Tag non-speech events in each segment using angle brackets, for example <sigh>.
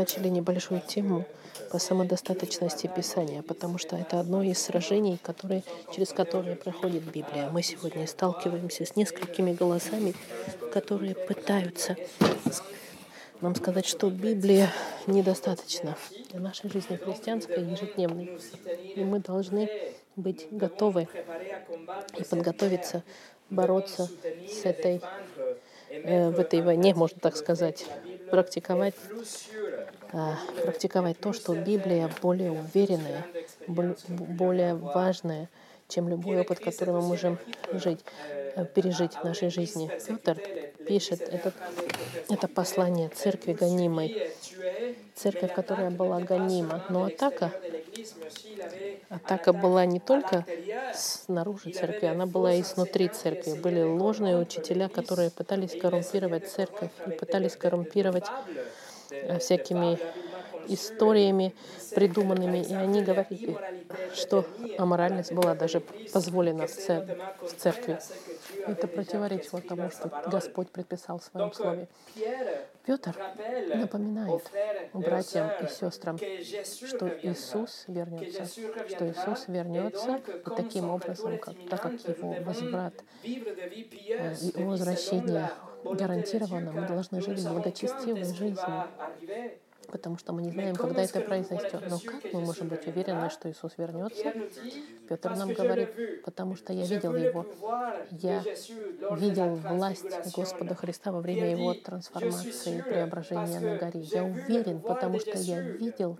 начали небольшую тему по самодостаточности Писания, потому что это одно из сражений, которые, через которые проходит Библия. Мы сегодня сталкиваемся с несколькими голосами, которые пытаются нам сказать, что Библия недостаточно для нашей жизни христианской ежедневной. И мы должны быть готовы и подготовиться бороться с этой, э, в этой войне, можно так сказать, практиковать, э, практиковать то, что Библия более уверенная, более важная, чем любой опыт, который мы можем жить, э, пережить в нашей жизни. Петр пишет этот, это послание церкви гонимой, церковь, которая была гонима. Но атака, атака была не только снаружи церкви, она была и снутри церкви. Были ложные учителя, которые пытались коррумпировать церковь и пытались коррумпировать э, всякими историями придуманными, и они говорили, что аморальность была даже позволена в, церкви. Это противоречило тому, что Господь предписал в Своем Слове. Петр напоминает братьям и сестрам, что Иисус вернется, что Иисус вернется, и таким образом, как, так как Его возврат э, и возвращение гарантировано, мы должны жить благочестивой жизнью потому что мы не знаем, когда это произойдет. Но как мы можем быть уверены, что Иисус вернется? Петр нам говорит, потому что я видел Его. Я видел власть Господа Христа во время Его трансформации и преображения на горе. Я уверен, потому что я видел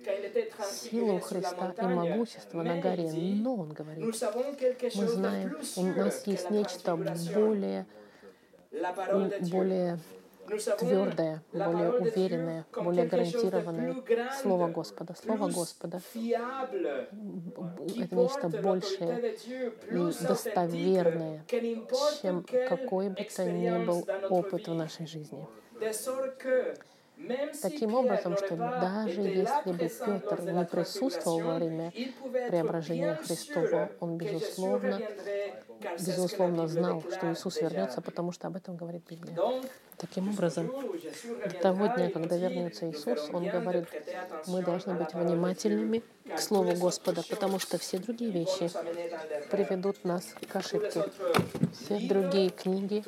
силу Христа и могущество на горе. Но, он говорит, мы знаем, у нас есть нечто более более твердое, более уверенное, более гарантированное Слово Господа. Слово Господа — это нечто большее и достоверное, чем какой бы то ни был опыт в нашей жизни. Таким образом, что даже если бы Петр не присутствовал во время преображения Христова, он, безусловно, безусловно, знал, что Иисус вернется, потому что об этом говорит Библия. Таким образом, до того дня, когда вернется Иисус, Он говорит, мы должны быть внимательными к Слову Господа, потому что все другие вещи приведут нас к ошибке. Все другие книги,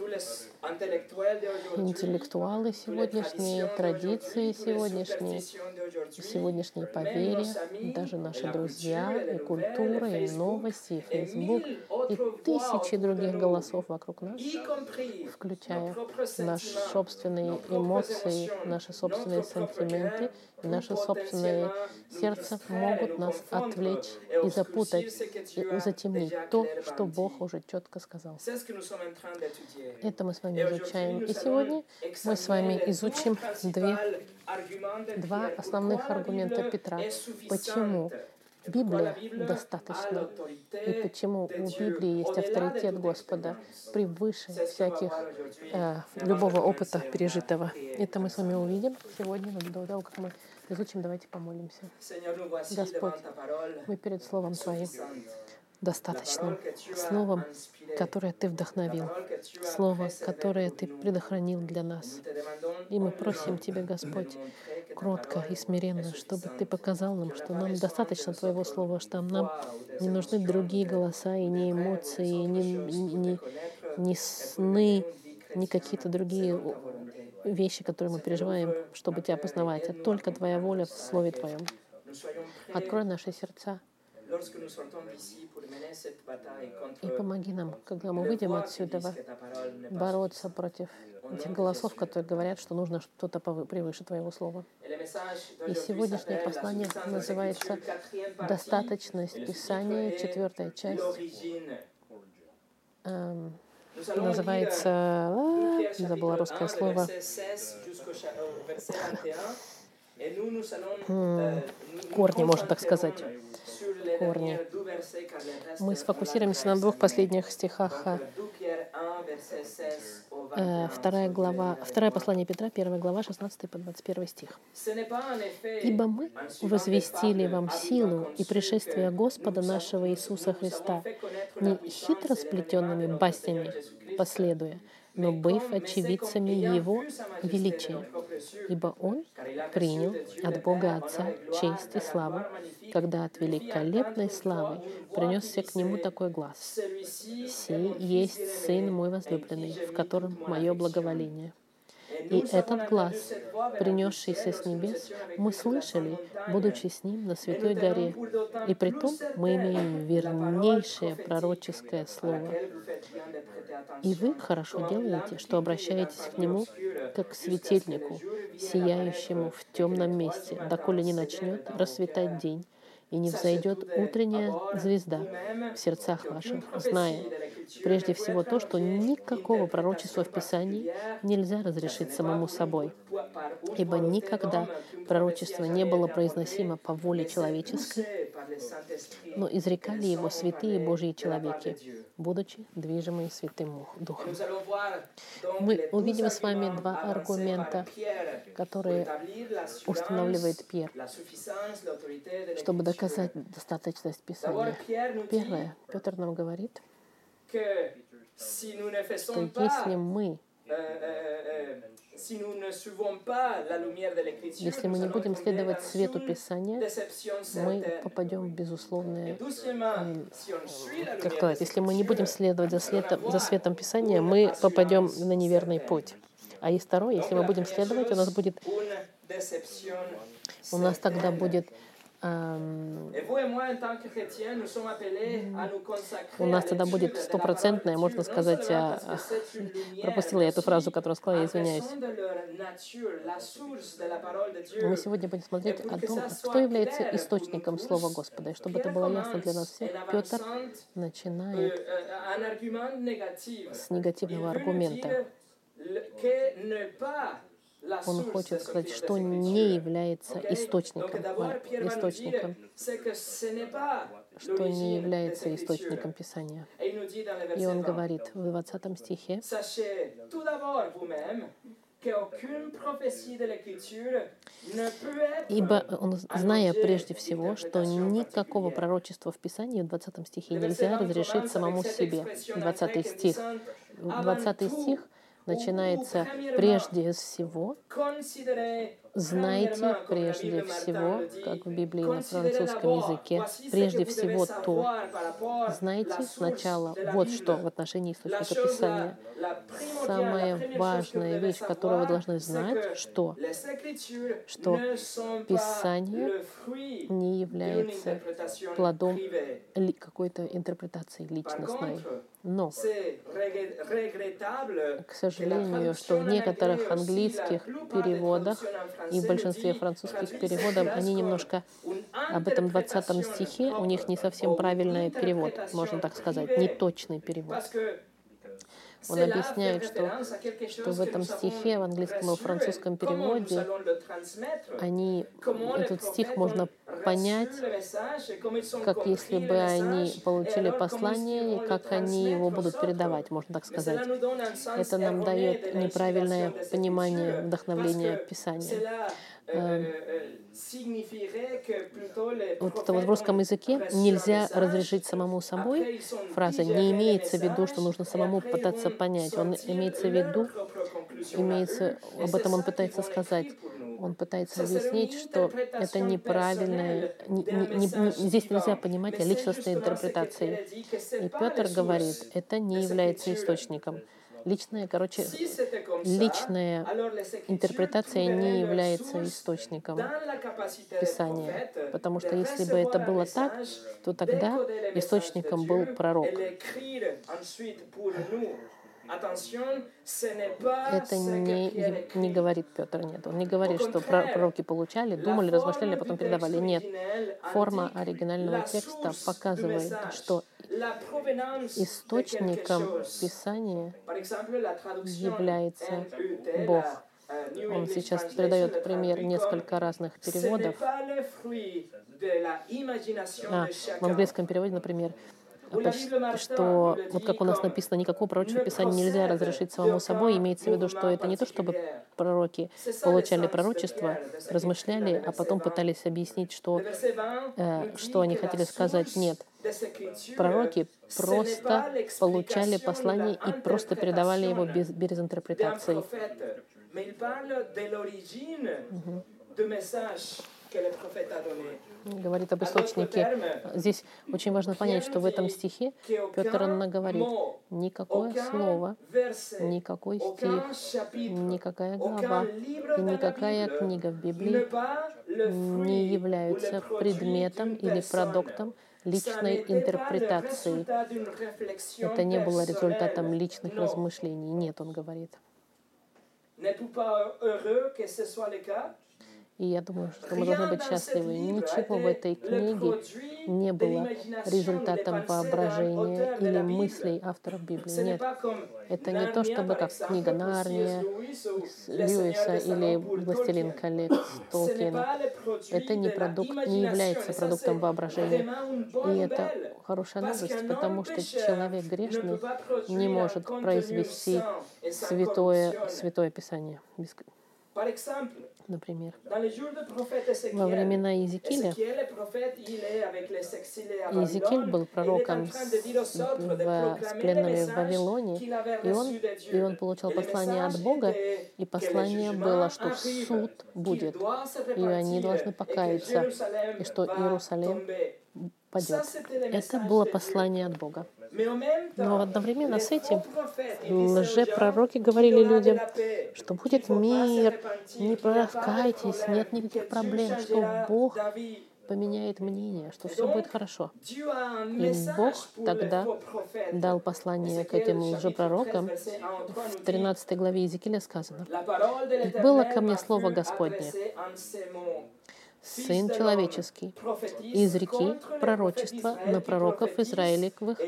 интеллектуалы сегодняшние, традиции сегодняшние, сегодняшние поверья, даже наши друзья, и культура, и новости, и Фейсбук, и тысячи других голосов вокруг нас, включая наш собственные эмоции, наши собственные сантименты и наше собственное сердце могут нас отвлечь и запутать, и затемнить то, что Бог уже четко сказал. Это мы с вами изучаем. И сегодня мы с вами изучим две, два основных аргумента Петра. Почему Библия достаточно. И почему у Библии есть авторитет Господа превыше всяких э, любого опыта пережитого. Это мы с вами увидим сегодня, до того, как мы изучим. Давайте помолимся. Господь, мы перед Словом Твоим достаточным. Словом, которое Ты вдохновил. Слово, которое Ты предохранил для нас. И мы просим Тебя, Господь, кротко и смиренно, чтобы Ты показал нам, что нам достаточно Твоего Слова, что нам не нужны другие голоса и не эмоции, не, не, не сны, не какие-то другие вещи, которые мы переживаем, чтобы Тебя познавать, а только Твоя воля в Слове Твоем. Открой наши сердца и помоги нам, когда мы выйдем отсюда, бороться против этих голосов, которые говорят, что нужно что-то превыше Твоего Слова. И сегодняшнее послание называется «Достаточность Писания», четвертая часть. Эм, называется, а, забыла русское слово, корни, можно так сказать корни. Мы сфокусируемся на двух последних стихах Э, вторая глава, второе послание Петра, первая глава, 16 по 21 стих. «Ибо мы возвестили вам силу и пришествие Господа нашего Иисуса Христа, не хитро сплетенными баснями последуя, но быв очевидцами Его величия, ибо Он принял от Бога Отца честь и славу, когда от великолепной славы принесся к Нему такой глаз. «Сей есть Сын мой возлюбленный, в котором мое благоволение». И этот глаз, принесшийся с небес, мы слышали, будучи с Ним на Святой горе. И при том мы имеем вернейшее пророческое слово. И вы хорошо делаете, что обращаетесь к Нему как к светильнику, сияющему в темном месте, доколе не начнет расцветать день, и не взойдет утренняя звезда в сердцах ваших, зная прежде всего то, что никакого пророчества в Писании нельзя разрешить самому собой, ибо никогда пророчество не было произносимо по воле человеческой, но изрекали его святые Божьи человеки, будучи движимые Святым Духом. Мы увидим с вами два аргумента, которые устанавливает Пьер, чтобы доказать достаточность Писания. Первое, Петр нам говорит, что если мы если мы не будем следовать свету Писания, мы попадем в безусловное... Как сказать, если мы не будем следовать за светом, за светом Писания, мы попадем на неверный путь. А и второе, если мы будем следовать, у нас будет... У нас тогда будет у нас тогда будет стопроцентное, можно сказать, а, <laughs> пропустила я эту фразу, которую сказала, я извиняюсь. Мы сегодня будем смотреть о том, кто является источником Слова Господа. И чтобы это было ясно для нас всех, Петр начинает с негативного аргумента он хочет сказать, что не является источником, источником, что не является источником Писания. И он говорит в 20 стихе, Ибо он, зная прежде всего, что никакого пророчества в Писании в 20 стихе нельзя разрешить самому себе. 20 стих. 20 стих начинается прежде всего, знайте прежде всего, как в Библии на французском языке, прежде всего то, знайте сначала вот что в отношении источника Писания. Самая важная вещь, которую вы должны знать, что, что Писание не является плодом какой-то интерпретации личностной. Но, к сожалению, что в некоторых английских переводах и в большинстве французских переводов они немножко об этом 20 стихе, у них не совсем правильный перевод, можно так сказать, неточный перевод. Он объясняет, что, что в этом стихе, в английском и французском переводе, они, этот стих можно понять, как если бы они получили послание, и как они его будут передавать, можно так сказать. Это нам дает неправильное понимание вдохновления Писания. Эм, вот это вот в русском языке нельзя разрешить самому собой. Фраза не имеется в виду, что нужно самому пытаться понять. Он имеется в виду, имеется, об этом он пытается сказать. Он пытается объяснить, что это неправильное, не, не, не, здесь нельзя понимать о личностной интерпретации. И Петр говорит, это не является источником. Личная, короче, личная интерпретация не является источником Писания, потому что если бы это было так, то тогда источником был пророк. Это не, не говорит Петр, нет. Он не говорит, что пророки получали, думали, размышляли, а потом передавали. Нет. Форма оригинального текста показывает, что источником Писания является Бог. Он сейчас передает пример несколько разных переводов. А, в английском переводе, например, что, вот как у нас написано, никакого пророческого писания нельзя разрешить самому собой, имеется в виду, что это не то, чтобы пророки получали пророчество, размышляли, а потом пытались объяснить, что, э, что они хотели сказать. Нет, пророки просто получали послание и просто передавали его без, без интерпретации. Mais donné. Говорит об источнике. Здесь очень важно понять, что в этом стихе Петр Анна говорит, никакое слово, никакой стих, никакая глава и никакая книга в Библии не являются предметом или продуктом личной интерпретации. Это не было результатом личных размышлений. Нет, он говорит. И я думаю, что мы должны быть счастливы. Ничего в этой книге не было результатом воображения или мыслей авторов Библии. Нет. Это не то, чтобы как книга Нарния, Льюиса или «Властелин колец» Толкина. Это не продукт, не является продуктом воображения. И это хорошая новость, потому что человек грешный не может произвести святое, святое Писание. Например, во времена Иезекииля Иезекииль был пророком в, пленными в Вавилоне, и он, и он le послание от Бога, и послание было, что суд будет, и они должны покаяться, и что Иерусалим. Падет. Это было послание от Бога. Но одновременно с этим лжепророки говорили людям, что будет мир, не problème, нет никаких проблем, что Бог поменяет мнение, что все будет хорошо. И Бог тогда дал послание к этим лжепророкам. 13, verset 1 au 3 nous В dit, 13 главе Иезекииля сказано, La parole de «И было ко мне слово Господне, Сын человеческий, изреки пророчество на пророков Израилевых,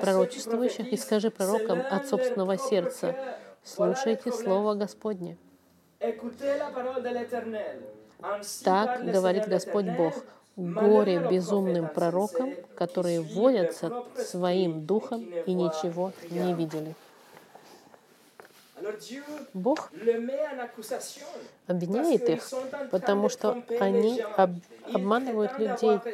пророчествующих, и скажи пророкам от собственного сердца, слушайте Слово Господне. Так говорит Господь Бог. Горе безумным пророкам, которые водятся своим духом и ничего не видели. Бог обвиняет их, потому что они об- обманывают людей.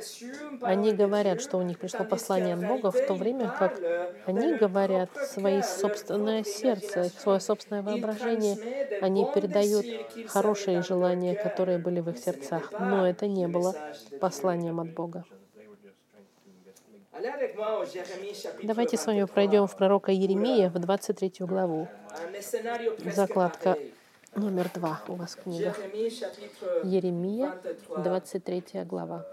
Они говорят, что у них пришло послание от Бога, в то время как они говорят свои собственное сердце, свое собственное воображение. Они передают хорошие желания, которые были в их сердцах, но это не было посланием от Бога. Давайте с вами пройдем в пророка Еремия в 23 главу. Закладка номер два у вас в книгах. Еремия, 23 глава.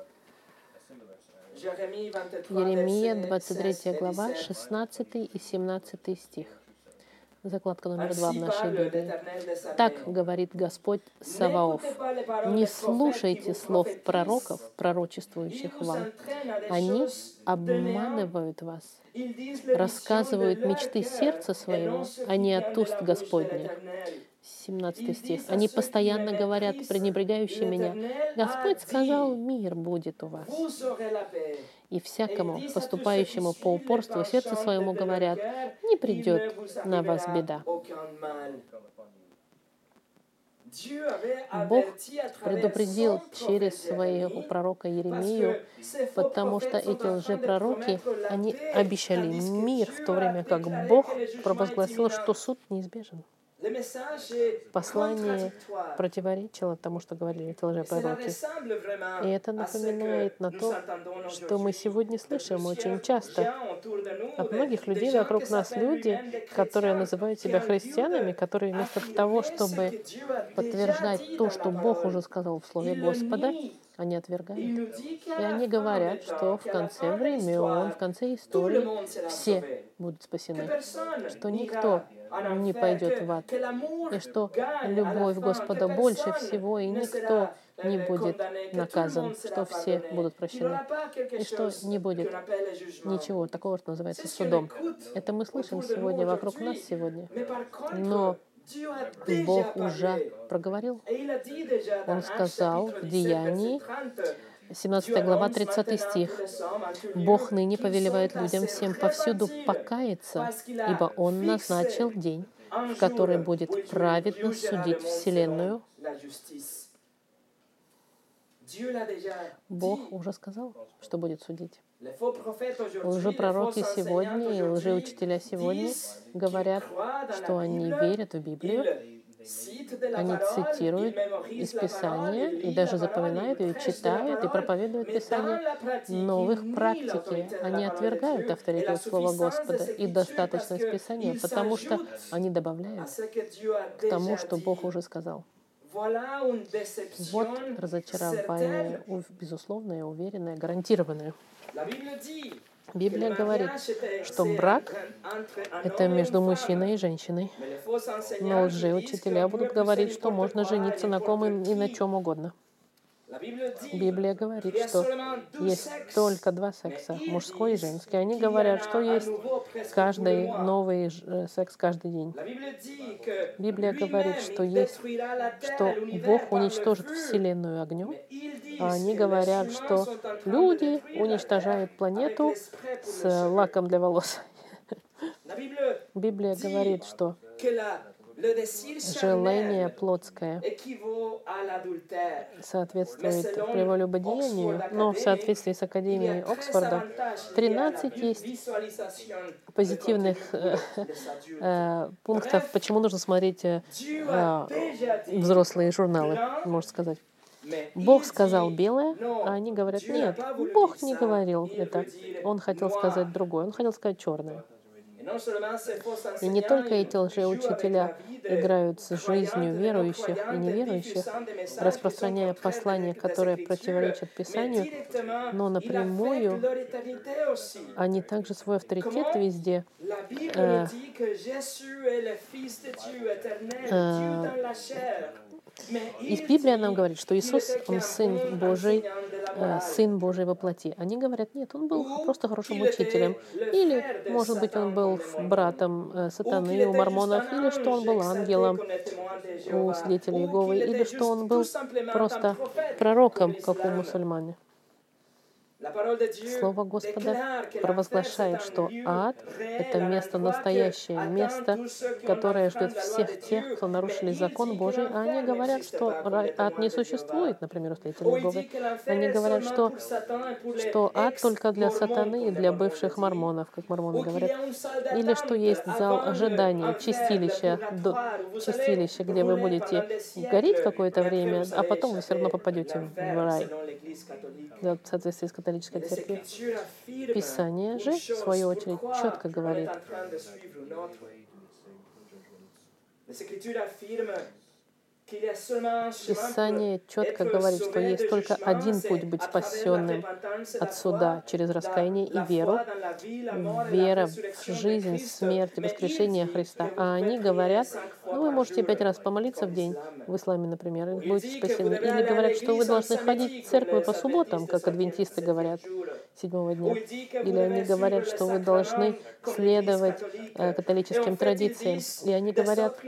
Еремия, 23 глава, 16 и 17 стих. Закладка номер два в нашей Библии. Так говорит Господь Саваоф. Не слушайте слов пророков, пророчествующих вам. Они обманывают вас, рассказывают мечты сердца своего, а не от уст Господних. 17 стих. Они постоянно говорят, пренебрегающие меня, Господь сказал, мир будет у вас. И всякому, поступающему по упорству сердцу своему, говорят, не придет на вас беда. Бог предупредил через своего пророка Еремию, потому что эти лжепророки, они обещали мир, в то время как Бог провозгласил, что суд неизбежен. Послание противоречило тому, что говорили лжепророки. И это напоминает на то, что мы сегодня слышим очень часто от многих людей вокруг нас люди, которые называют себя христианами, которые вместо того, чтобы подтверждать то, что Бог уже сказал в Слове Господа, они отвергают. И они говорят, что в конце времен, в конце истории все будут спасены, что никто не пойдет в ад, и что любовь Господа больше всего, и никто не будет наказан, что все будут прощены, и что не будет ничего такого, что называется судом. Это мы слышим сегодня вокруг нас сегодня. Но Бог уже проговорил. Он сказал в Деянии, 17 глава, 30 стих. «Бог ныне повелевает людям всем повсюду покаяться, ибо Он назначил день, в который будет праведно судить Вселенную». Бог уже сказал, что будет судить. Лжепророки сегодня и лжеучителя сегодня говорят, что они верят в Библию, они цитируют из Писания и даже запоминают ее, читают и проповедуют Писание, но в их практике они отвергают авторитет Слова Господа и достаточность Писания, потому что они добавляют к тому, что Бог уже сказал. Вот разочарование, безусловное, уверенное, гарантированное. Библия говорит, что брак — это между мужчиной и женщиной. Но лжеучителя будут говорить, что можно жениться на ком и на чем угодно. Библия говорит, что есть только два секса, мужской и женский. Они говорят, что есть каждый новый э, секс каждый день. Библия говорит, что есть, что Бог уничтожит Вселенную огнем, а они говорят, что люди уничтожают планету с лаком для волос. <laughs> Библия говорит, что желание плотское соответствует прелюбодеянию, но в соответствии с Академией Оксфорда 13 есть позитивных э, э, пунктов, почему нужно смотреть э, взрослые журналы, можно сказать. Бог сказал белое, а они говорят, нет, Бог не говорил это. Он хотел сказать другое, он хотел сказать черное. И не только эти лжеучителя играют с жизнью верующих и неверующих, распространяя послания, которые противоречат Писанию, но напрямую они также свой авторитет везде. Э, э, из Библии нам говорит, что Иисус, Он Сын Божий, э, Сын Божий во плоти. Они говорят, нет, Он был просто хорошим учителем. Или, может быть, Он был братом э, сатаны у мормонов, или что Он был ангелом у свидетелей Иеговы, или что Он был просто пророком, как у мусульмане. Слово Господа провозглашает, что ад — это место настоящее, место, которое ждет всех тех, кто нарушили закон Божий, а они говорят, что ад не существует, например, у Иеговы. Они говорят, что, что ад только для сатаны и для бывших мормонов, как мормоны говорят. Или что есть зал ожидания, чистилище, чистилище, где вы будете гореть какое-то время, а потом вы все равно попадете в рай. в соответствии с католической церкви. Писание же, в свою очередь, четко говорит, Писание четко говорит, что есть только один путь быть спасенным от суда через раскаяние и веру, вера в жизнь, смерть и воскрешение Христа. А они говорят, ну, вы можете пять раз помолиться в день, в исламе, например, и будете спасены. Или говорят, что вы должны ходить в церковь по субботам, как адвентисты говорят, седьмого дня. Или они говорят, что вы должны следовать э, католическим традициям. И они говорят,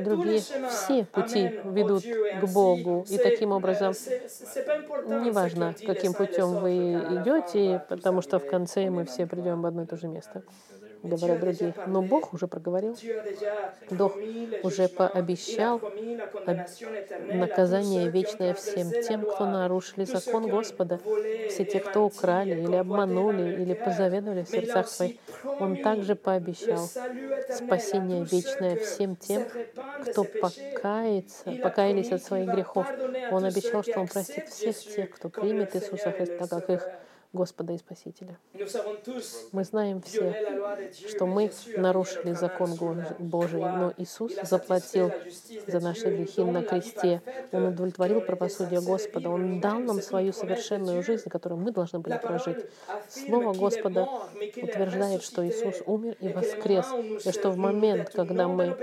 другие все пути пути ведут к Богу. И таким образом, неважно, каким путем вы идете, потому что в конце мы все придем в одно и то же место говорят другие. Но Бог уже проговорил, Бог уже пообещал наказание вечное всем тем, кто нарушили закон Господа, все те, кто украли или обманули, или позаведовали в сердцах своих. Он также пообещал спасение вечное всем тем, кто покается, покаялись от своих грехов. Он обещал, что Он простит всех тех, кто примет Иисуса Христа как их Господа и Спасителя. Мы знаем все, что мы нарушили закон Божий, но Иисус заплатил за наши грехи на кресте. Он удовлетворил правосудие Господа. Он дал нам свою совершенную жизнь, которую мы должны были прожить. Слово Господа утверждает, что Иисус умер и воскрес, и что в момент, когда мы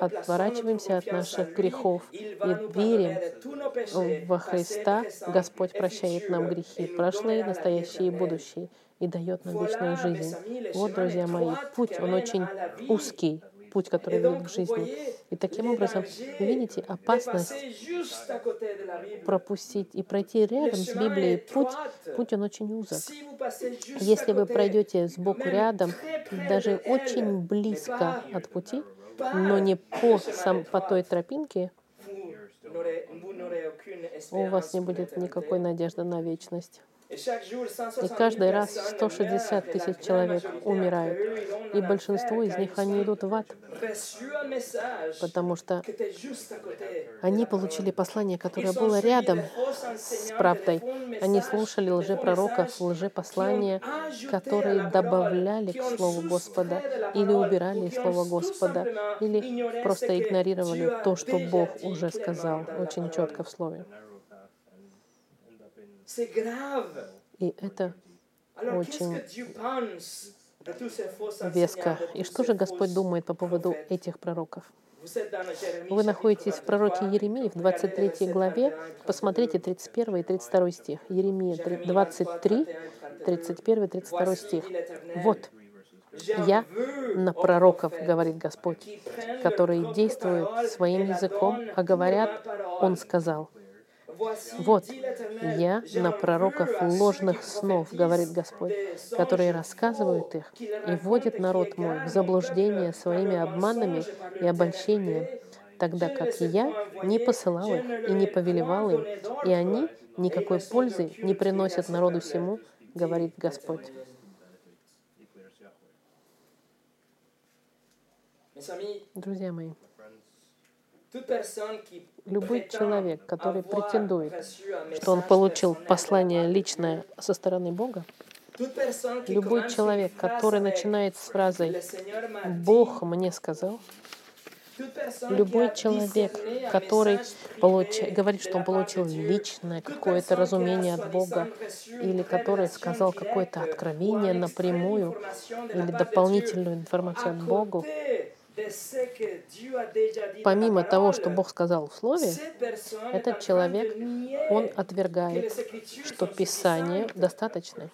отворачиваемся от наших грехов и верим во Христа, Господь прощает нам грехи, прошлые, настоящие и будущие, и дает нам вечную жизнь. Вот, друзья мои, путь, он очень узкий, путь, который ведет к жизни. И таким образом, видите опасность пропустить и пройти рядом с Библией. Путь, путь он очень узок. Если вы пройдете сбоку рядом, даже очень близко от пути, но не по, сам, по той тропинке, у вас не будет никакой надежды на вечность. И 160 каждый 000 раз personnes 160 meurent, et la тысяч человек умирают. И большинство из них, они идут в ад, потому что они получили послание, которое было рядом с правдой. Они слушали лжепророков, лжепослания, которые добавляли к Слову Господа или убирали tout Господа, или просто игнорировали то, что Бог уже сказал очень четко в Слове. И это Очень веско. И что же Господь думает по поводу этих пророков? Вы находитесь в пророке 23, Еремии в regardez les 23 versets главе. 31 et Посмотрите 32. 31 и 32 стих. Еремия три- Jérémie 23, 31, 31 и 32 Voici, стих. Вот, я на пророков, говорит Господь, которые действуют своим языком, а говорят. Он сказал. Вот, я на пророков ложных снов, говорит Господь, которые рассказывают их и вводят народ мой в заблуждение своими обманами и обольщением, тогда как я не посылал их и не повелевал им, и они никакой пользы не приносят народу всему, говорит Господь. Друзья мои, любой человек, который претендует, что он получил послание личное со стороны Бога, любой человек, который начинает с фразой «Бог мне сказал», любой человек, который получ- говорит, что он получил личное какое-то разумение от Бога, или который сказал какое-то откровение напрямую, или дополнительную информацию от Богу, помимо того, что Бог сказал в Слове, этот человек, он отвергает, что Писание достаточно.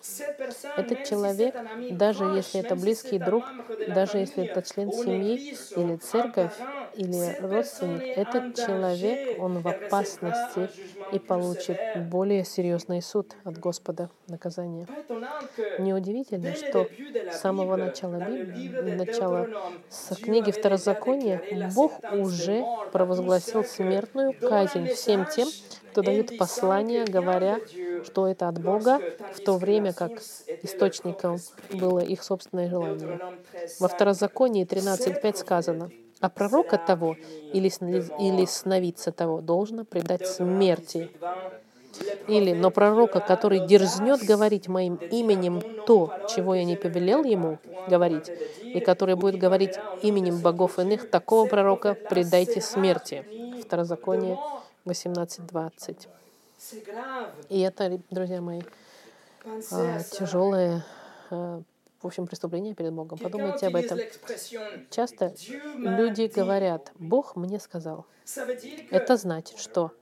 Этот человек, даже если это близкий друг, даже если это член семьи или церковь, или родственник, этот человек, он в опасности и получит более серьезный суд от Господа, наказание. Неудивительно, что с самого начала Библии, начала с книги Второзакония, Бог уже провозгласил смертную казнь всем тем, кто дает indiquant послание, говоря, что это от Бога, в то время как источником было их собственное желание. Deutéronome 13, Во 5. Второзаконии 13.5 сказано, «А пророка того или, или сновидца того должно предать смерти». Или, но пророка, который дерзнет говорить моим именем то, чего я не повелел ему говорить, и который будет говорить именем богов иных, такого пророка предайте смерти. Второзаконие 18.20. C'est grave. И это, друзья мои, а, тяжелое, а, в общем, преступление перед Богом. Подумайте об этом. Часто люди говорят, Бог мне сказал. Это значит, что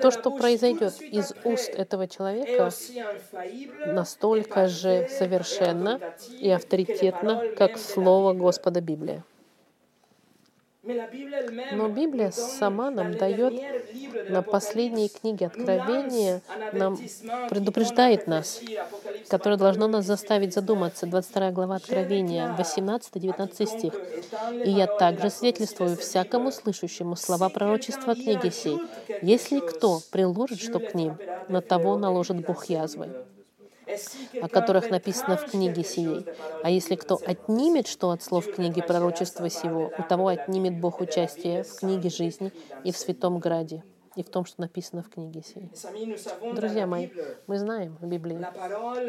то, что произойдет из уст этого человека, настолько же совершенно и авторитетно, как Слово Господа Библия. Но Библия сама нам дает на последней книге Откровения нам предупреждает нас, которое 22, должно нас 18, заставить 19. задуматься. 22 глава Откровения, 18-19 стих. «И я также свидетельствую всякому слышащему слова пророчества книги сей. Если кто приложит что к ним, на того наложит Бог язвы, о которых написано в книге сей. А если кто отнимет что от слов книги пророчества сего, у того отнимет Бог участие в книге жизни и в святом граде, и в том, что написано в книге сей. Друзья мои, мы знаем в Библии,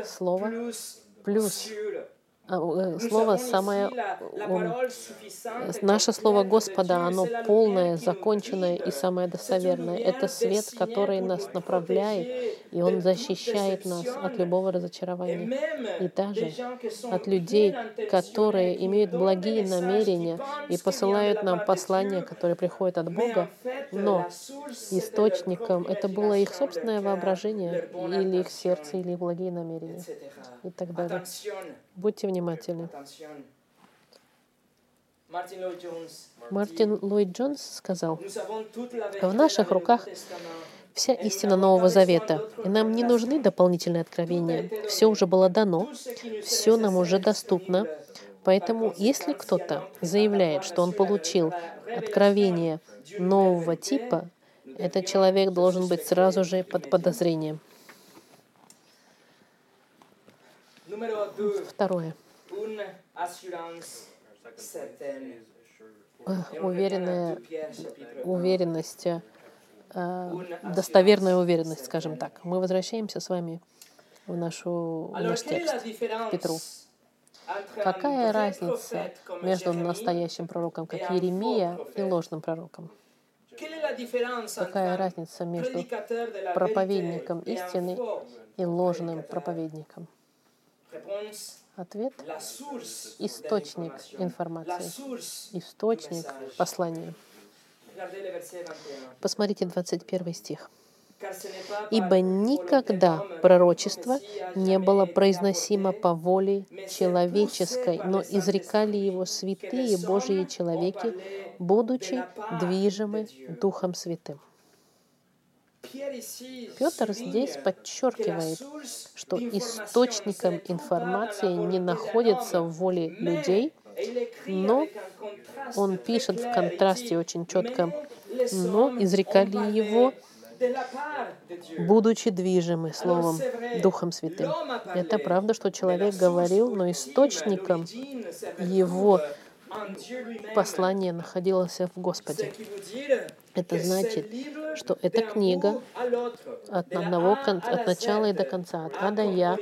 Слово плюс а, э, слово самое Наше Слово Господа, оно полное, законченное и самое достоверное. Это свет, который нас направляет, и Он защищает нас от любого разочарования. И даже от людей, которые имеют благие намерения и посылают нам послания, которые приходят от Бога, но источником это было их собственное воображение или их сердце, или их благие намерения и так далее. Будьте внимательны. Мартин Ллойд Джонс сказал, в наших руках вся истина Нового Завета, и нам не нужны дополнительные откровения. Все уже было дано, все нам уже доступно. Поэтому, если кто-то заявляет, что он получил откровение нового типа, этот человек должен быть сразу же под подозрением. Numéro 2, Второе. Э, Уверенная retourne à 2 Pierre, chapitre 1. уверенность, э, достоверная уверенность, скажем так. Мы возвращаемся с вами в, нашу, в Alors, наш текст. Петру. Какая разница между настоящим пророком, как Еремия, и ложным пророком? Какая разница между проповедником истины и ложным проповедником? Ответ Источник информации. Источник послания. Regardez le verset 21. Посмотрите 21 стих. «Ибо никогда пророчество не было произносимо по воле человеческой, но изрекали его святые Божьи человеки, будучи движимы. Духом Святым». Петр здесь подчеркивает, что источником информации не находится в воле людей, но он пишет в контрасте очень четко, «Mais les но изрекали его, de la part de Dieu». будучи движимы Словом Духом Святым. Это правда, что человек говорил, но источником его послание находилось в Господе. Это значит, что эта книга от одного от начала и до конца, от А до Я,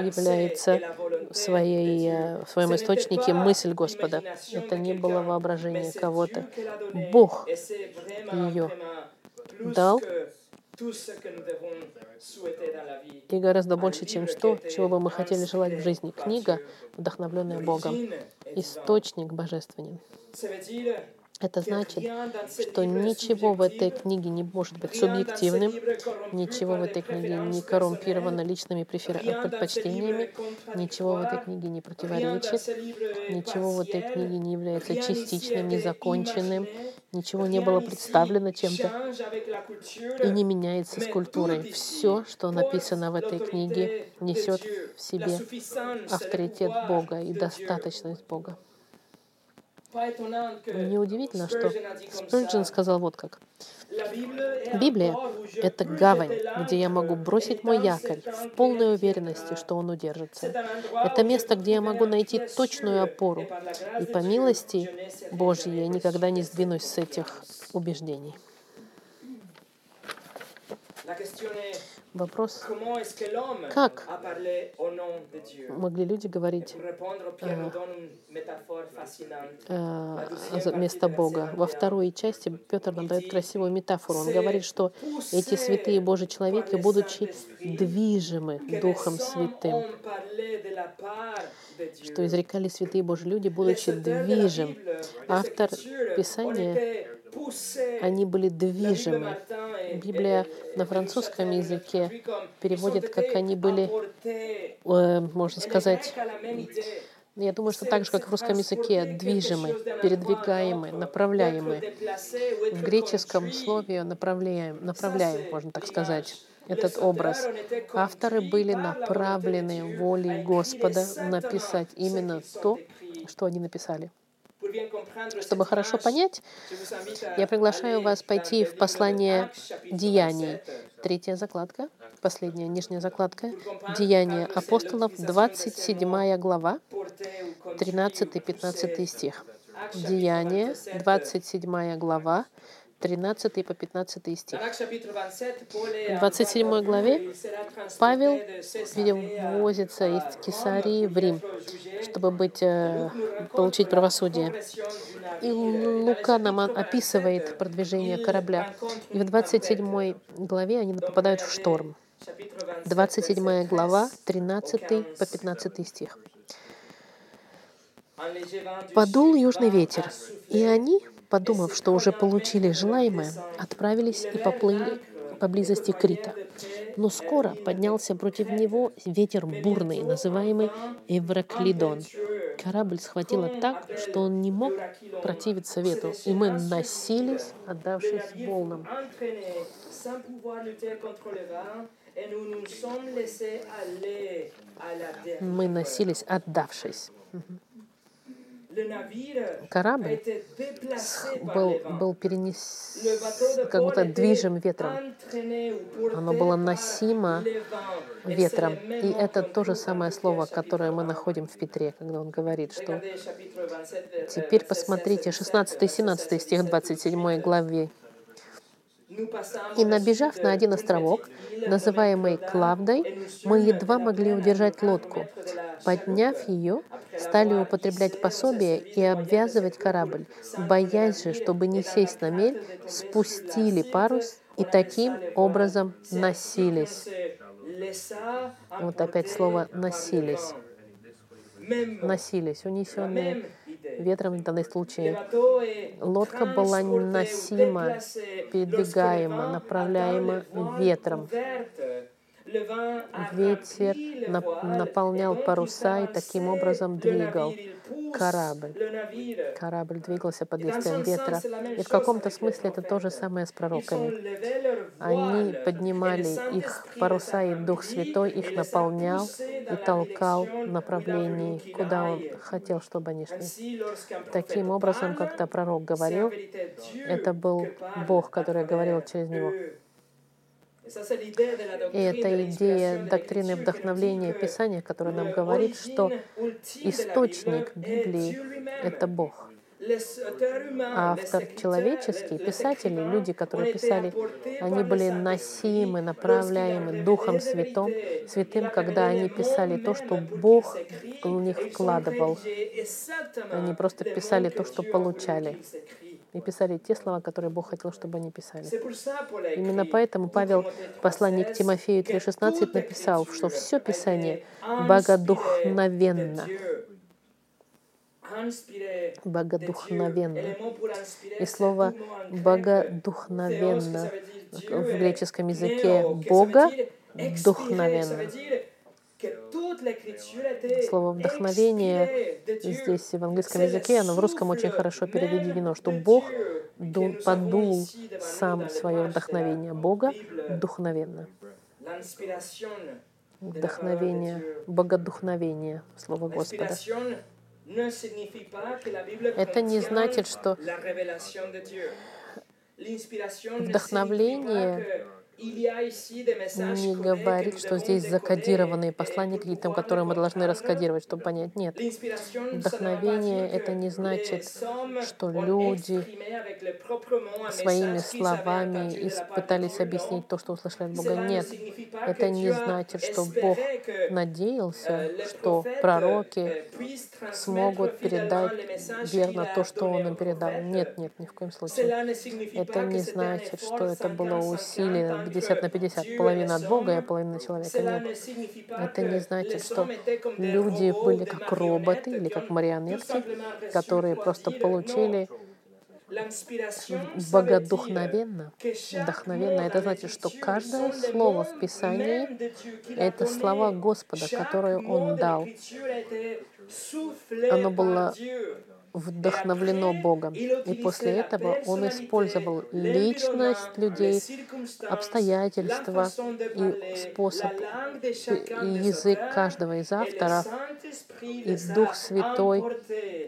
является в, своей, э, в своем источнике мысль Господа. Это не было воображение кого-то. Бог ее дал. И гораздо больше, чем что, чего бы мы хотели желать в жизни. Книга, вдохновленная Богом. Источник божественен. Это значит, что ничего в этой книге не может быть субъективным, ничего в этой книге не коррумпировано личными livre предпочтениями, ничего в этой книге не противоречит, ничего в этой книге не является частичным, незаконченным, ничего не было представлено чем-то и не меняется с культурой. Все, что написано в этой книге, несет в себе авторитет Бога и достаточность Бога. Неудивительно, что ça, сказал вот как. «La Bible est un Библия это гавань, где я могу бросить мой якорь в полной уверенности, tiendra». что он удержится. Это место, где я могу найти точную опору. И по милости Божьей я никогда не сдвинусь с этих убеждений. Вопрос, Как? могли люди говорить э, за- вместо Бога. Во второй части Петр нам дает красивую метафору. Он говорит, что эти святые Божьи человеки, будучи движимы Духом Святым, что изрекали святые Божьи люди, будучи движим. Автор Писания. Они были движимы. Библия на французском языке переводит, как они были, э, можно сказать, я думаю, что так же, как в русском языке, движимы, передвигаемы, направляемы. В греческом слове направляем, направляем, можно так сказать, этот образ. Авторы были направлены волей Господа написать именно то, что они написали. Чтобы хорошо понять, я приглашаю вас пойти в послание Деяний. Третья закладка, последняя нижняя закладка. Деяния апостолов, 27 глава, 13-15 стих. Деяния, 27 глава, 13 по 15 стих. В 27 главе Павел перевозится из Кесарии в Рим, чтобы быть, э, получить правосудие. И Лука нам описывает продвижение корабля. И в 27 главе они попадают в шторм. 27 глава, 13 по 15 стих. Подул южный ветер, и они, подумав, что уже получили желаемое, отправились и поплыли поблизости Крита. Но скоро поднялся против него ветер бурный, называемый Эвраклидон. Корабль схватило так, что он не мог противиться ветру, и мы носились, отдавшись волнам. Мы носились, отдавшись. Корабль был, был перенес, как будто движим ветром. Оно было носимо ветром. И это то же самое 1 слово, которое мы 1. находим в Петре, когда он говорит, что Regardez chapitre 27, ver- теперь verset посмотрите 16, 16 и 17 стих 27 главе. И набежав на один островок, называемый Клавдой, мы едва могли удержать лодку. Подняв ее, стали употреблять пособие и обвязывать корабль, боясь же, чтобы не сесть на мель, спустили парус и таким образом носились. Вот опять слово «носились». Носились, унесенные. Ветром в данном случае. Лодка была носима, передвигаема, направляема voiles ветром. Ветер наполнял паруса и таким образом двигал корабль. Корабль двигался под действием ветра. И в каком-то смысле это то же самое с пророками. Они поднимали их паруса, и Дух Святой их наполнял и толкал в направлении, куда Он хотел, чтобы они шли. Таким образом, когда пророк говорил, это был Бог, который говорил через него. eux. Et ça, c'est l'idée de la И это идея доктрины вдохновления Писания, которое нам говорит, что источник Библии это Бог. А автор человеческий, писатели, люди, которые писали, они были носимы, направляемы Духом Святым. Святым, когда они писали то, что Бог в них вкладывал. Они просто писали то, что получали. И писали те слова, которые Бог хотел, чтобы они писали. Именно поэтому Павел Тimothée в послании к 3:16, Тимофею que 3,16 toute написал, что все Писание богодухновенно. Богодухновенно. И слово богодухновенно в греческом языке Бога dire Слово «вдохновение» здесь в английском языке, оно в русском очень хорошо переведено, что Бог подул сам свое вдохновение Бога вдохновенно. Вдохновение, богодухновение, слово Господа. Это не значит, что Вдохновление не говорит, что здесь закодированные послания какие-то, которые мы должны раскодировать, чтобы понять. Нет. Вдохновение это не значит, что люди своими словами пытались объяснить то, что услышали от Бога. Нет. Это не значит, что Бог надеялся, euh, что пророки euh, смогут передать верно то, что Он им передал. Нет, нет, ни в коем случае. Это не значит, что это было 50-50 усилие 50 на 50, Dieu et половина от Бога и половина человека. Нет. Это не значит, что люди были как роботы или как марионетки, которые просто получили богодухновенно. Вдохновенно. Это значит, что каждое слово в Писании это слова Господа, которые Он дал. Оно было. Вдохновлено Богом. И после этого Он использовал личность людей, обстоятельства и способ, и язык каждого из авторов, и Дух Святой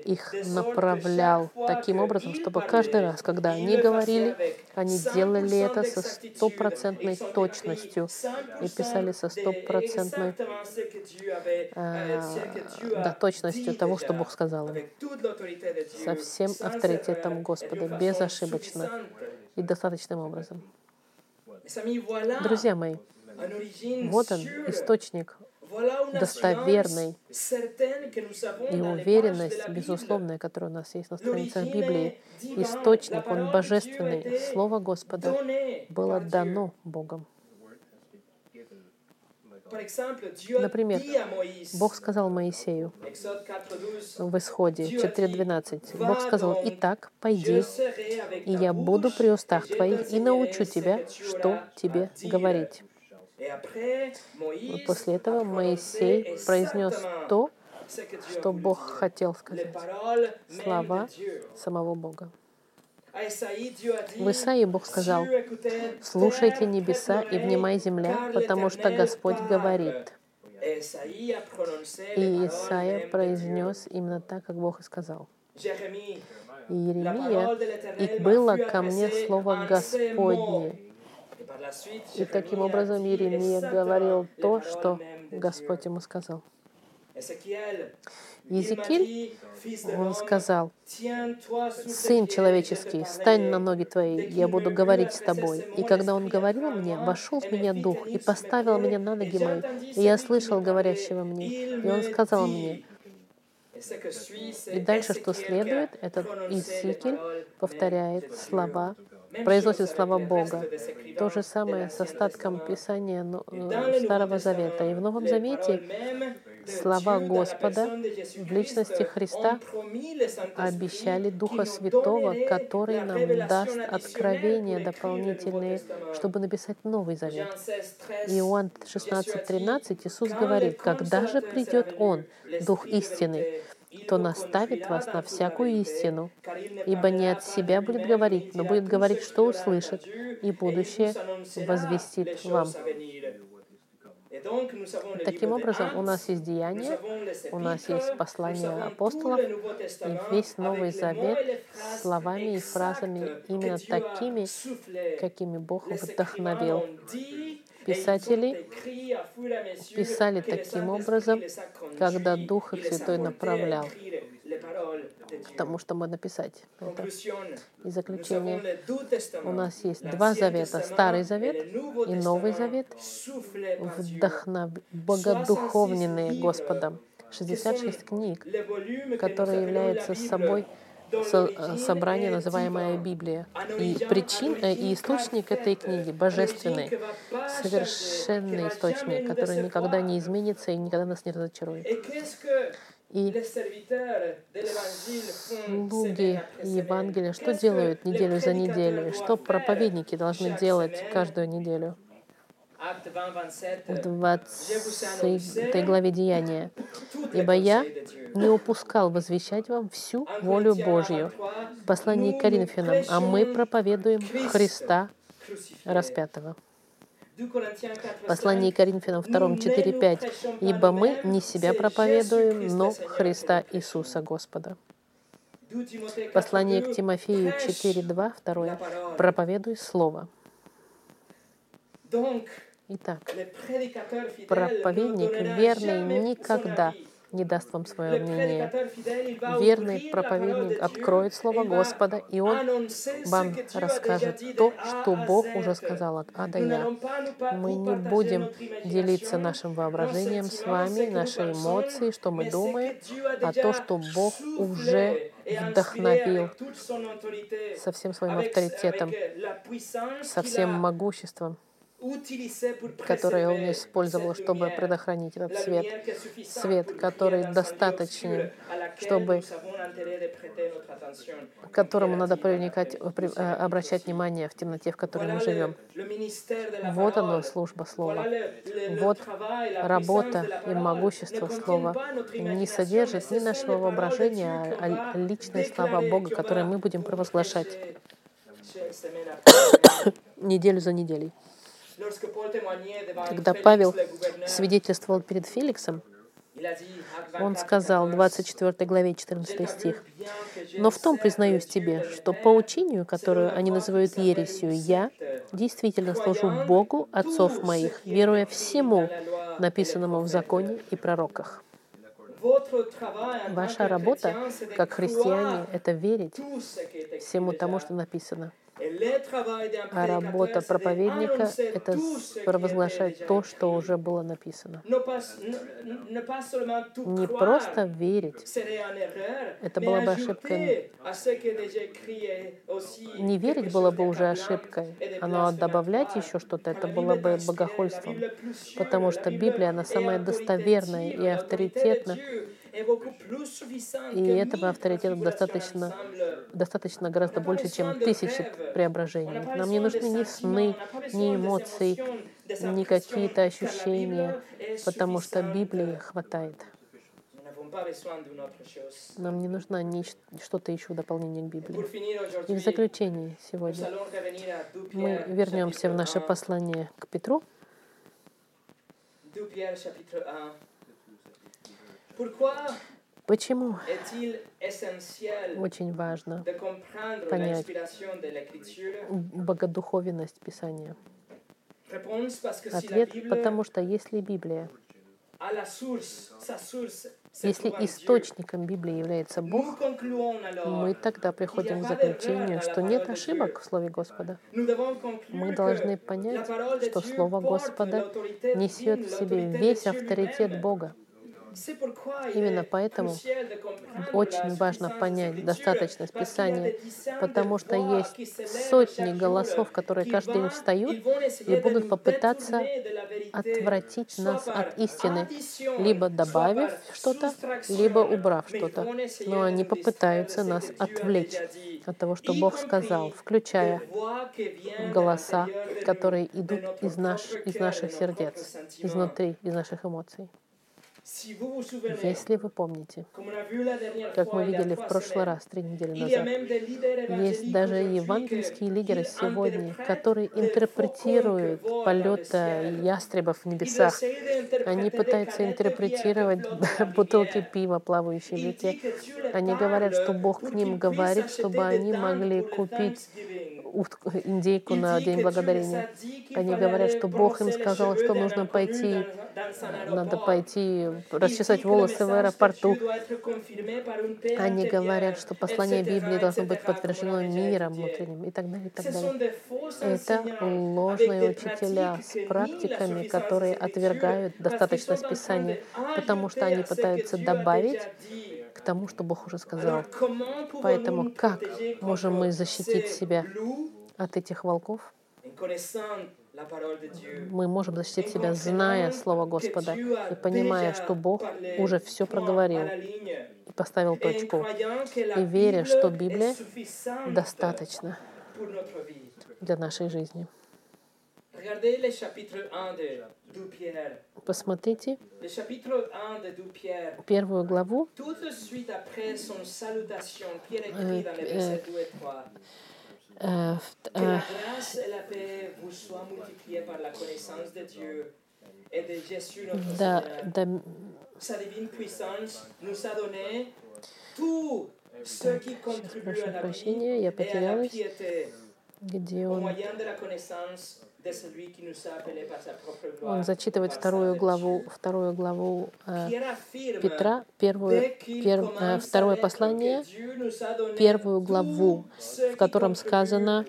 их направлял таким образом, чтобы каждый раз, когда они говорили, они делали это со стопроцентной точностью и писали со стопроцентной э, да, точностью того, что Бог сказал им, со всем авторитетом Господа, безошибочно и достаточным образом. Друзья мои, вот он, источник достоверный и уверенность, безусловная, которая у нас есть на страницах Библии. Источник, он божественный. Слово Господа было дано Богом. Например, Бог сказал Моисею в Исходе 4.12, Бог сказал, «Итак, пойди, и я буду при устах твоих и научу тебя, что тебе говорить». После этого Моисей произнес то, что Бог хотел сказать. Слова самого Бога. В Исаии Бог сказал, «Cieux, écoutez, «Слушайте небеса и внимай земля, потому что Господь parle». говорит». И Исаия произнес именно так, как Бог и сказал. И Еремия, «И было ко мне слово en ces mots». Господне». И таким образом Еремия говорил то, что Господь ему сказал. Ézéchiel, il m'a Езекиль, dit, «Fils de он сказал, «Сын человеческий, встань на parlerai». ноги твои, я буду говорить с тобой». И когда он говорил мне, вошел в меня дух и поставил меня на ноги мои. И я слышал говорящего мне. И он сказал мне, И дальше, что следует, этот Иезекииль повторяет слова, произносит слова Бога. То же самое с остатком Писания э, Старого Завета. И в Новом Завете слова Господа в личности Христа обещали Духа Святого, который нам даст откровения дополнительные, чтобы написать Новый Завет. Иоанн 16:13 Иисус говорит, «Когда же придет Он, Дух истины, то наставит вас на всякую истину, ибо не от себя будет говорить, но будет говорить, что услышит, и будущее возвестит вам». Таким образом, у нас есть деяния, у нас есть послание апостолов, и весь Новый Завет словами и фразами именно такими, какими Бог вдохновил. Писатели писали таким образом, когда Дух их Святой направлял, потому что мы написать это. И заключение. У нас есть два завета, Старый Завет и Новый Завет, вдохнов... богодуховненные Господом. 66 книг, которые являются собой со- собрание, называемое Библия. И причин э, и источник этой книги божественный, совершенный источник, который никогда не изменится и никогда нас не разочарует. И слуги Евангелия что делают неделю за неделей? Что проповедники должны делать каждую неделю? В 20 главе Деяния. «Ибо я не упускал возвещать вам всю волю Божью». В послании к Коринфянам. «А мы проповедуем Христа распятого». К Коринфянам 2, 4, 5. «Ибо мы не себя проповедуем, но Христа Иисуса Господа». В послании к Тимофею 4, 2, 2. «Проповедуй Слово». Итак, проповедник верный никогда не даст вам свое мнение. Верный проповедник откроет Слово Господа, и он вам расскажет то, что Бог уже сказал от А до Я. Мы не будем делиться нашим воображением с вами, наши эмоции, что мы думаем, а то, что Бог уже вдохновил со всем своим авторитетом, со всем могуществом, которое он использовал, чтобы предохранить этот свет. Свет, который достаточен, чтобы к которому надо привлекать, при- э, обращать внимание в темноте, в которой мы живем. Вот оно, служба Слова. Вот работа и могущество Слова не содержит ни нашего воображения, а личные слова Бога, которые мы будем провозглашать <coughs> <coughs> неделю за неделей. Когда Павел свидетельствовал перед Феликсом, он сказал в 24 главе 14 стих, «Но в том признаюсь тебе, что по учению, которое они называют ересью, я действительно служу Богу отцов моих, веруя всему, написанному в законе и пророках». Ваша работа, как христиане, это верить всему тому, что написано. А работа проповедника — это провозглашать то, что уже было написано. Не просто верить. Это была бы ошибкой. Не верить было бы уже ошибкой, а но добавлять еще что-то, это было бы богохульством. Потому что Библия, она самая достоверная и авторитетна, и этого авторитета достаточно, достаточно гораздо больше, чем тысячи преображений. Нам не нужны ни сны, ни эмоции, ни какие-то ощущения, потому что Библии хватает. Нам не нужно ни что-то еще в дополнение к Библии. И в nous сегодня allons revenir à 2 мы вернемся в наше 1. послание к Петру. 2 Pierre chapitre 1. Почему очень важно Понять. богодуховенность Писания? Ответ, потому что если Библия, если источником Библии является Бог, мы тогда приходим к заключению, что нет ошибок в Слове Господа. Мы должны понять, что Слово Господа несет в себе весь авторитет. Бога. Именно поэтому очень важно понять достаточность Писания, потому что есть сотни голосов, которые каждый день встают и будут попытаться отвратить нас от истины, либо добавив что-то, либо убрав что-то. Но они попытаются нас отвлечь от того, что Бог сказал, включая голоса, которые идут из, наш, из наших сердец, изнутри, из наших эмоций. Если вы помните, как мы видели в прошлый раз, три недели назад, есть даже евангельские лидеры сегодня, которые интерпретируют полета ястребов в небесах. Они пытаются интерпретировать бутылки пива, плавающие в реке. Они говорят, что Бог к ним говорит, чтобы они могли купить индейку на День благодарения. Они говорят, что Бог им сказал, что нужно пойти, надо пойти расчесать волосы в аэропорту. Они говорят, что послание Библии должно быть подтверждено миром внутренним и так далее, и так далее. Это ложные учителя с практиками, которые отвергают достаточность Писания, потому что они пытаются добавить к тому, что Бог уже сказал. Поэтому как можем мы защитить себя от этих волков? Мы можем защитить себя, зная Слово Господа и понимая, что Бог уже все проговорил и поставил точку. И веря, что Библия Достаточно для нашей жизни. Regardez le chapitre 1 de 2 Pierre. Посмотрите Le chapitre 1 de 2 Pierre. первую главу, Tout de suite après son salutation, Pierre écrit Euh, dans les euh, versets 2 et 3 э, в- Que э, la grâce et la paix vous soient multipliées par la connaissance de Dieu et de Jésus notre да, Seigneur. да, Sa divine puissance nous a donné tout ce qui contribue прошу à la vie прощения, я et à la потерялась. piété где au он, moyen de la connaissance он зачитывает вторую главу, вторую главу э, Петра, первую, dès qu'il пер- э, второе послание, первую главу, в котором сказано,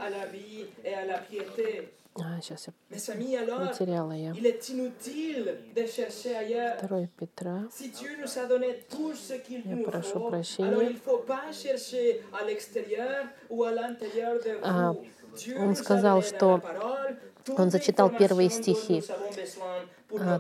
а, сейчас я потеряла я. 2 Петра, Я прошу прощения. А, он сказал, что он зачитал первые стихи. А,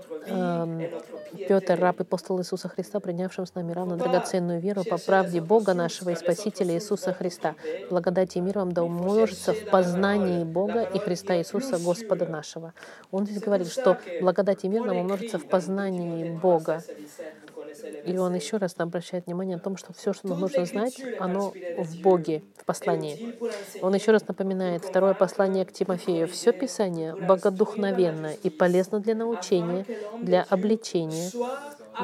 piété. Петр, раб и апостол Иисуса Христа, принявшим с нами равно драгоценную веру по правде Бога нашего и Спасителя Иисуса Христа. Благодать и мир вам да умножится в познании Бога и Христа Иисуса Господа нашего. Он здесь говорит, что благодать и мир нам умножится в познании Бога. И он еще раз обращает внимание о том, что все, что нам нужно знать, оно в Боге, в послании. Он еще раз напоминает второе послание к Тимофею. Все Писание богодухновенно и полезно для научения, для обличения,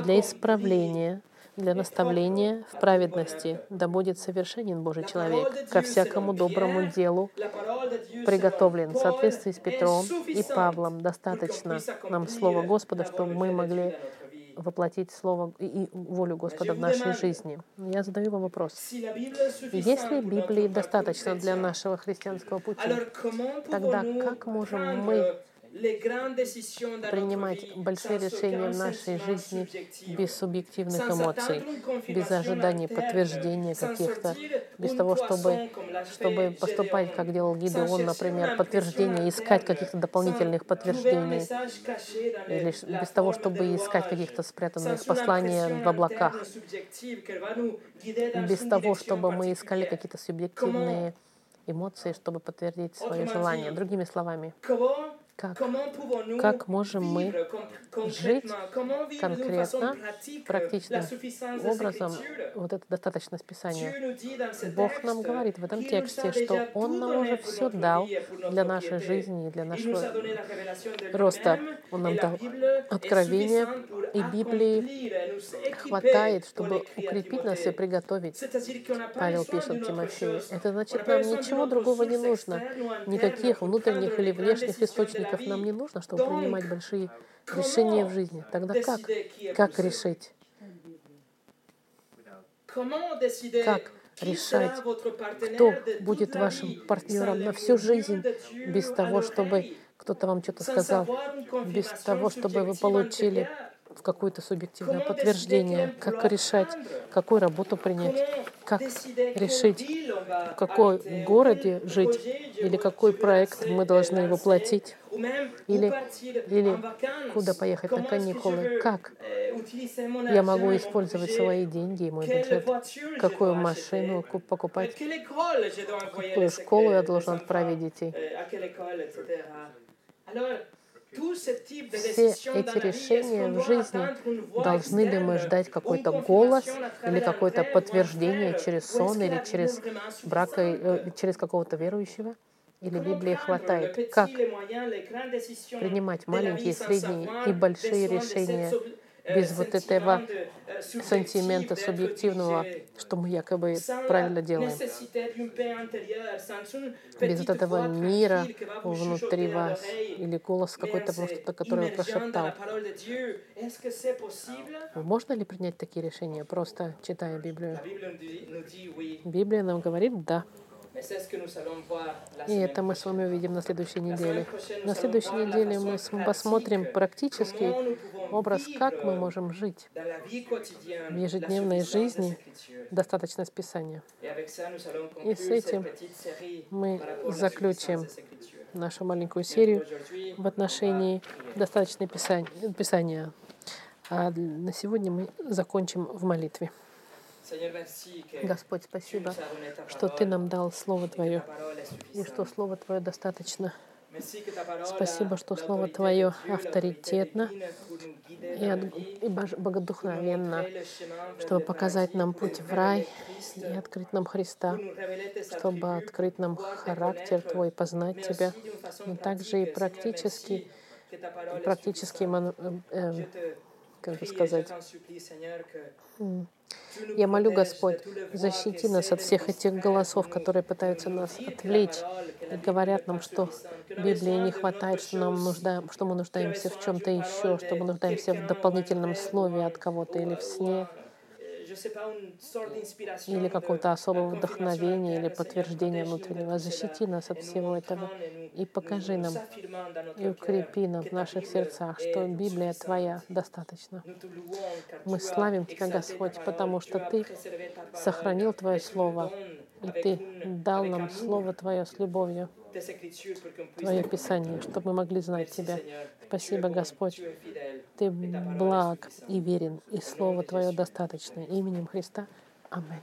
для исправления, для наставления в праведности. Да будет совершенен Божий человек ко всякому доброму делу приготовлен в соответствии с Петром и Павлом. Достаточно нам Слова Господа, чтобы мы могли воплотить Слово и волю Господа в нашей жизни. Я задаю вам вопрос. Если Библии достаточно для нашего христианского пути, тогда как можем мы принимать большие решения в нашей жизни без субъективных эмоций, без ожидания подтверждения каких-то, без того, чтобы, чтобы поступать, как делал Гидеон, например, подтверждение, искать каких-то дополнительных подтверждений, или без того, чтобы искать каких-то спрятанных посланий в облаках, без того, чтобы мы искали какие-то субъективные эмоции, чтобы подтвердить свое желание. Другими словами, Как, как можем мы жить конкретно, практичным образом вот эта достаточность Писания. Бог нам говорит в этом тексте, что Он нам уже все дал для нашей жизни и для нашего роста. Он нам дал откровение, и Библии хватает, чтобы укрепить нас и приготовить. Павел пишет Тимофею. Это значит, нам ничего другого не нужно. Никаких внутренних или внешних источников vie. нам не нужно, чтобы принимать большие решения в жизни. Тогда как? Как решить? Как решать, кто будет вашим партнером на всю жизнь, без того, чтобы кто-то вам что-то сказал, без того, чтобы вы получили какое-то субъективное подтверждение, как решать, какую работу принять, как решить, в какой городе жить, или какой проект мы должны воплотить, или- или куда поехать на каникулы, как euh, я могу использовать свои деньги и мой бюджет, какую машину покупать, envoyer какую школу я должен отправить детей. euh, Все эти решения в жизни Должны ли мы ждать какой-то голос или какое-то подтверждение через сон или через брак, э, через какого-то верующего? Или Библии хватает? Как принимать маленькие, средние и большие решения euh, без вот этого euh, сантимента субъективного, что мы якобы правильно делаем. Без вот этого мира внутри вас или голос какой-то просто, который dans прошептал. Можно ли принять такие решения, просто читая Библию? Библия нам говорит «да». И это мы с вами увидим на следующей неделе. На следующей неделе мы с- посмотрим comment практически nous pouvons образ, как мы можем жить в ежедневной жизни Écritures. достаточность Писания. И с этим мы заключим нашу маленькую серию в отношении достаточной писания. писания. А на сегодня мы закончим в молитве. Господь, спасибо, что Ты нам дал Слово Твое, и что. Слово Твое достаточно. Спасибо, что Слово Твое авторитетно и, от- и богодухновенно, чтобы показать нам путь в рай и открыть нам Христа, чтобы открыть нам характер Твой, познать Тебя, но также и практически, практически, э, э, как бы сказать, Я молю, Господь, защити нас от всех этих голосов, которые пытаются нас отвлечь и говорят нам, что Библии не хватает, что нам нужда, что мы нуждаемся в чем-то еще, что мы нуждаемся в дополнительном слове от кого-то или в сне, или какого-то особого вдохновения или подтверждения внутреннего. Защити нас от всего этого и покажи нам и укрепи que в наших сердцах, что Библия. Твоя достаточно. Мы славим Тебя, Господь, потому что Ты сохранил Твое Слово, и Ты дал нам Слово Твое с любовью, Твое Писание, чтобы мы могли знать Тебя. Спасибо, Господь. Ты благ и верен, и Слово Твое достаточно. Именем Христа. Аминь.